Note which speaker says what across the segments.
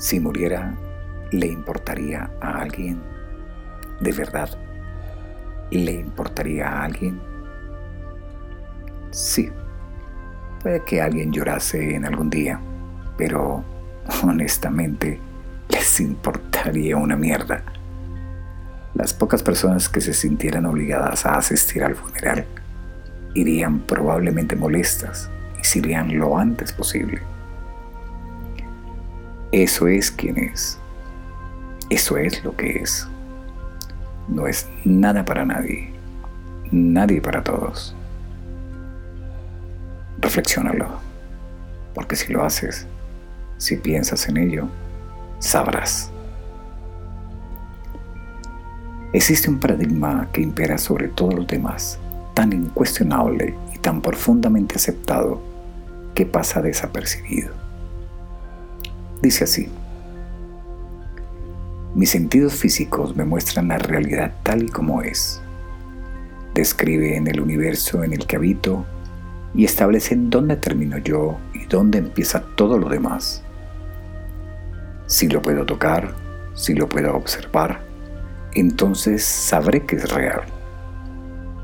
Speaker 1: Si muriera, ¿le importaría a alguien? ¿De verdad? ¿Le importaría a alguien? Sí, puede que alguien llorase en algún día, pero honestamente les importaría una mierda. Las pocas personas que se sintieran obligadas a asistir al funeral irían probablemente molestas y se irían lo antes posible. Eso es quien es. Eso es lo que es. No es nada para nadie. Nadie para todos. Reflexiónalo. Porque si lo haces, si piensas en ello, sabrás. Existe un paradigma que impera sobre todos los demás, tan incuestionable y tan profundamente aceptado que pasa desapercibido. Dice así, mis sentidos físicos me muestran la realidad tal y como es. Describen el universo en el que habito y establecen dónde termino yo y dónde empieza todo lo demás. Si lo puedo tocar, si lo puedo observar, entonces sabré que es real.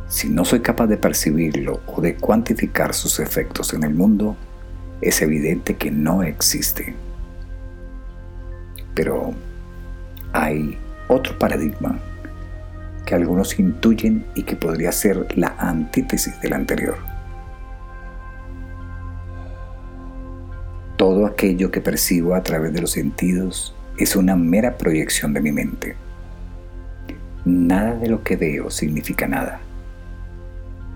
Speaker 1: Si no soy capaz de percibirlo o de cuantificar sus efectos en el mundo, es evidente que no existe. Pero hay otro paradigma que algunos intuyen y que podría ser la antítesis del anterior. Todo aquello que percibo a través de los sentidos es una mera proyección de mi mente. Nada de lo que veo significa nada.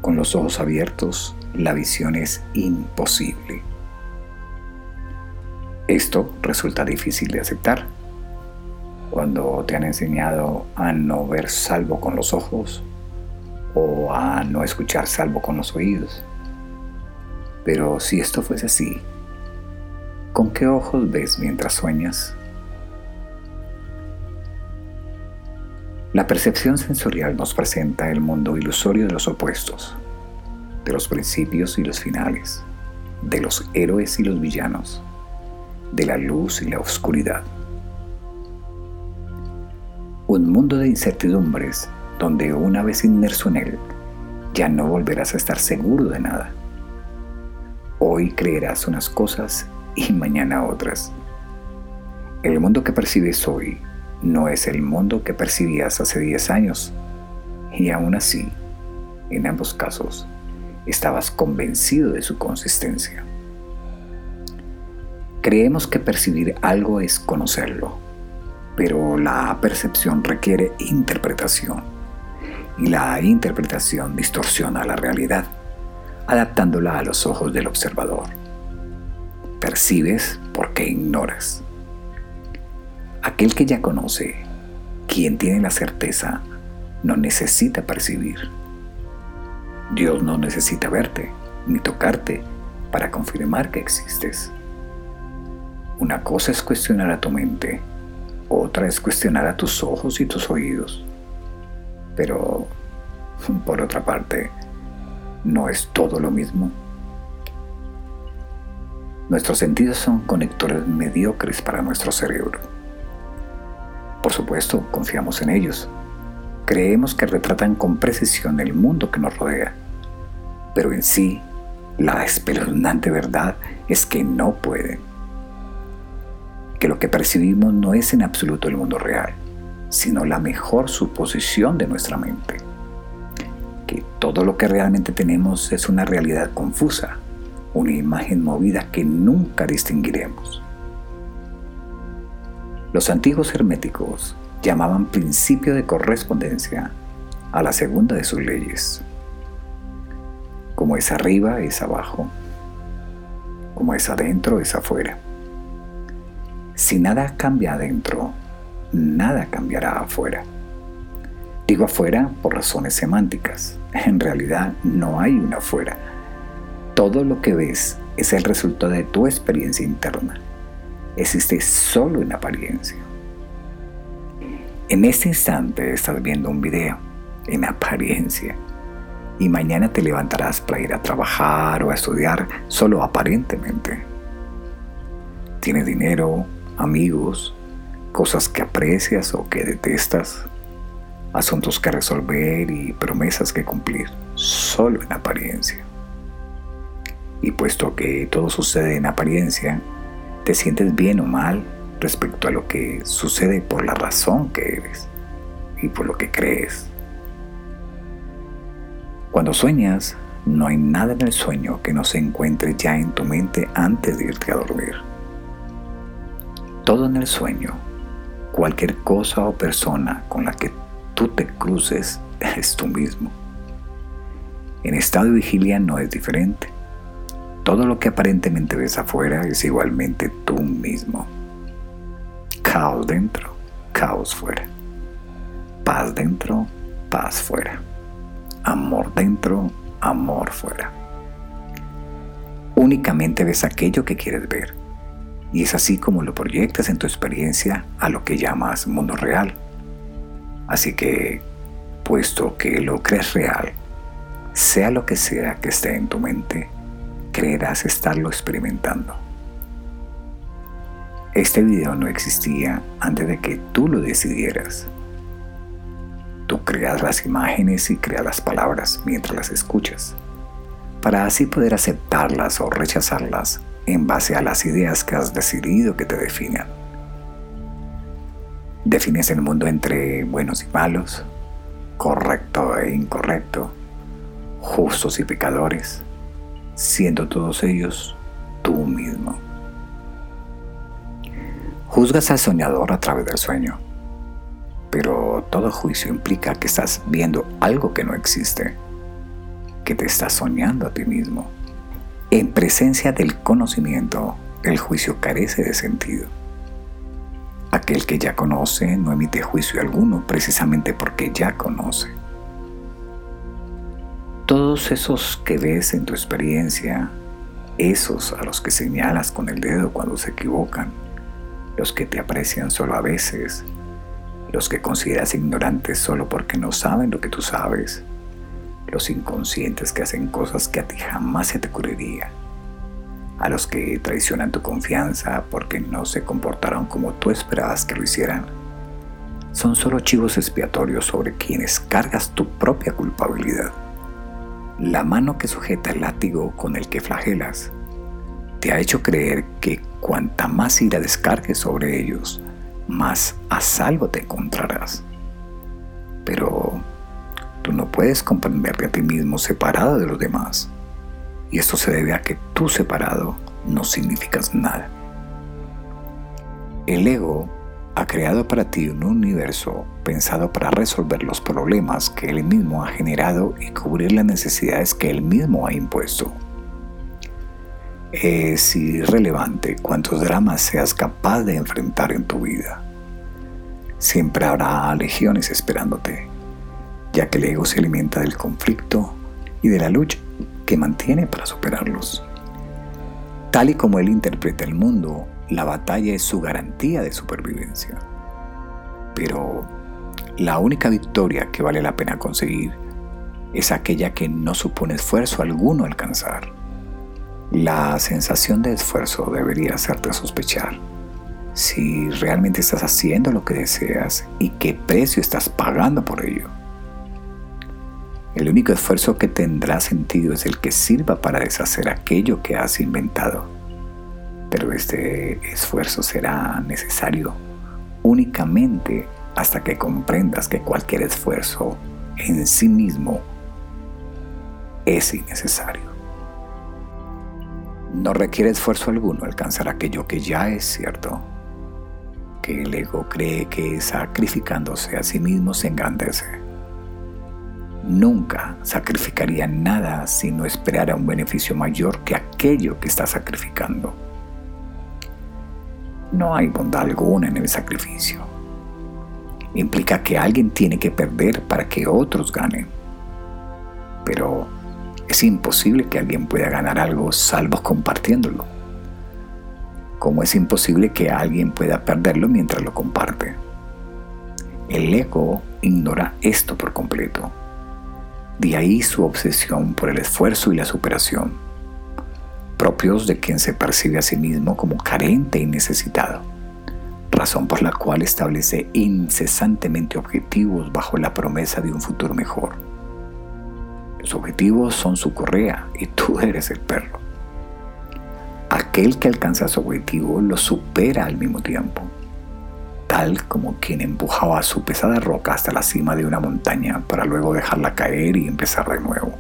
Speaker 1: Con los ojos abiertos, la visión es imposible. Esto resulta difícil de aceptar cuando te han enseñado a no ver salvo con los ojos o a no escuchar salvo con los oídos. Pero si esto fuese así, ¿con qué ojos ves mientras sueñas? La percepción sensorial nos presenta el mundo ilusorio de los opuestos, de los principios y los finales, de los héroes y los villanos de la luz y la oscuridad. Un mundo de incertidumbres donde una vez inmerso en él, ya no volverás a estar seguro de nada. Hoy creerás unas cosas y mañana otras. El mundo que percibes hoy no es el mundo que percibías hace 10 años. Y aún así, en ambos casos, estabas convencido de su consistencia. Creemos que percibir algo es conocerlo, pero la percepción requiere interpretación y la interpretación distorsiona la realidad, adaptándola a los ojos del observador. Percibes porque ignoras. Aquel que ya conoce, quien tiene la certeza, no necesita percibir. Dios no necesita verte ni tocarte para confirmar que existes. Una cosa es cuestionar a tu mente, otra es cuestionar a tus ojos y tus oídos. Pero, por otra parte, ¿no es todo lo mismo? Nuestros sentidos son conectores mediocres para nuestro cerebro. Por supuesto, confiamos en ellos. Creemos que retratan con precisión el mundo que nos rodea. Pero en sí, la espeluznante verdad es que no pueden que lo que percibimos no es en absoluto el mundo real, sino la mejor suposición de nuestra mente. Que todo lo que realmente tenemos es una realidad confusa, una imagen movida que nunca distinguiremos. Los antiguos herméticos llamaban principio de correspondencia a la segunda de sus leyes. Como es arriba, es abajo. Como es adentro, es afuera. Si nada cambia adentro, nada cambiará afuera. Digo afuera por razones semánticas. En realidad no hay una afuera. Todo lo que ves es el resultado de tu experiencia interna. Existe solo en apariencia. En este instante estás viendo un video, en apariencia, y mañana te levantarás para ir a trabajar o a estudiar solo aparentemente. Tienes dinero, amigos, cosas que aprecias o que detestas, asuntos que resolver y promesas que cumplir, solo en apariencia. Y puesto que todo sucede en apariencia, te sientes bien o mal respecto a lo que sucede por la razón que eres y por lo que crees. Cuando sueñas, no hay nada en el sueño que no se encuentre ya en tu mente antes de irte a dormir. Todo en el sueño, cualquier cosa o persona con la que tú te cruces es tú mismo. En estado de vigilia no es diferente. Todo lo que aparentemente ves afuera es igualmente tú mismo. Caos dentro, caos fuera. Paz dentro, paz fuera. Amor dentro, amor fuera. Únicamente ves aquello que quieres ver. Y es así como lo proyectas en tu experiencia a lo que llamas mundo real. Así que, puesto que lo crees real, sea lo que sea que esté en tu mente, creerás estarlo experimentando. Este video no existía antes de que tú lo decidieras. Tú creas las imágenes y creas las palabras mientras las escuchas, para así poder aceptarlas o rechazarlas en base a las ideas que has decidido que te definan. Defines el mundo entre buenos y malos, correcto e incorrecto, justos y pecadores, siendo todos ellos tú mismo. Juzgas al soñador a través del sueño, pero todo juicio implica que estás viendo algo que no existe, que te estás soñando a ti mismo. En presencia del conocimiento, el juicio carece de sentido. Aquel que ya conoce no emite juicio alguno precisamente porque ya conoce. Todos esos que ves en tu experiencia, esos a los que señalas con el dedo cuando se equivocan, los que te aprecian solo a veces, los que consideras ignorantes solo porque no saben lo que tú sabes, los inconscientes que hacen cosas que a ti jamás se te ocurriría, a los que traicionan tu confianza porque no se comportaron como tú esperabas que lo hicieran. Son solo chivos expiatorios sobre quienes cargas tu propia culpabilidad. La mano que sujeta el látigo con el que flagelas te ha hecho creer que cuanta más ira descargues sobre ellos, más a salvo te encontrarás. Pero puedes comprenderte a ti mismo separado de los demás. Y esto se debe a que tú separado no significas nada. El ego ha creado para ti un universo pensado para resolver los problemas que él mismo ha generado y cubrir las necesidades que él mismo ha impuesto. Es irrelevante cuántos dramas seas capaz de enfrentar en tu vida. Siempre habrá legiones esperándote, ya que el ego se alimenta del conflicto y de la lucha que mantiene para superarlos. Tal y como él interpreta el mundo, la batalla es su garantía de supervivencia. Pero la única victoria que vale la pena conseguir es aquella que no supone esfuerzo alguno alcanzar. La sensación de esfuerzo debería hacerte sospechar si realmente estás haciendo lo que deseas y qué precio estás pagando por ello. El único esfuerzo que tendrá sentido es el que sirva para deshacer aquello que has inventado. Pero este esfuerzo será necesario únicamente hasta que comprendas que cualquier esfuerzo en sí mismo es innecesario. No requiere esfuerzo alguno alcanzar aquello que ya es cierto, que el ego cree que sacrificándose a sí mismo se engrandece. Nunca sacrificaría nada si no esperara un beneficio mayor que aquello que está sacrificando. No hay bondad alguna en el sacrificio. Implica que alguien tiene que perder para que otros ganen. Pero es imposible que alguien pueda ganar algo salvo compartiéndolo. Como es imposible que alguien pueda perderlo mientras lo comparte. El ego ignora esto por completo. De ahí su obsesión por el esfuerzo y la superación, propios de quien se percibe a sí mismo como carente y necesitado. razón por la cual establece incesantemente objetivos bajo la promesa de un futuro mejor. Los objetivos son su correa y tú eres el perro. Aquel que alcanza su objetivo lo supera al mismo tiempo, como quien empujaba su pesada roca hasta la cima de una montaña para luego dejarla caer y empezar de nuevo.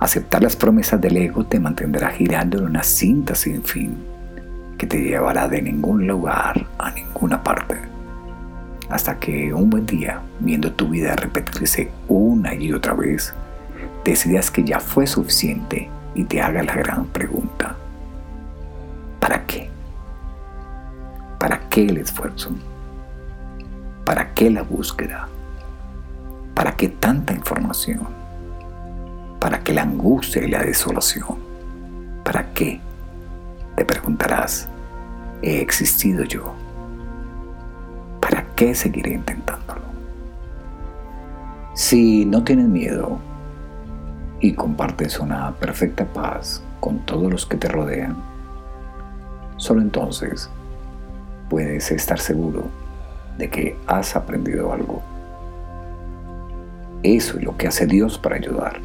Speaker 1: Aceptar las promesas del ego te mantendrá girando en una cinta sin fin que te llevará de ningún lugar a ninguna parte. Hasta que un buen día, viendo tu vida repetirse una y otra vez, decidas que ya fue suficiente y te haga la gran pregunta. ¿Para qué? ¿Para qué el esfuerzo? ¿Para qué la búsqueda? ¿Para qué tanta información? ¿Para qué la angustia y la desolación? ¿Para qué? Te preguntarás, ¿he existido yo? ¿Para qué seguiré intentándolo? Si no tienes miedo y compartes una perfecta paz con todos los que te rodean, solo entonces puedes estar seguro de que has aprendido algo. Eso es lo que hace Dios para ayudar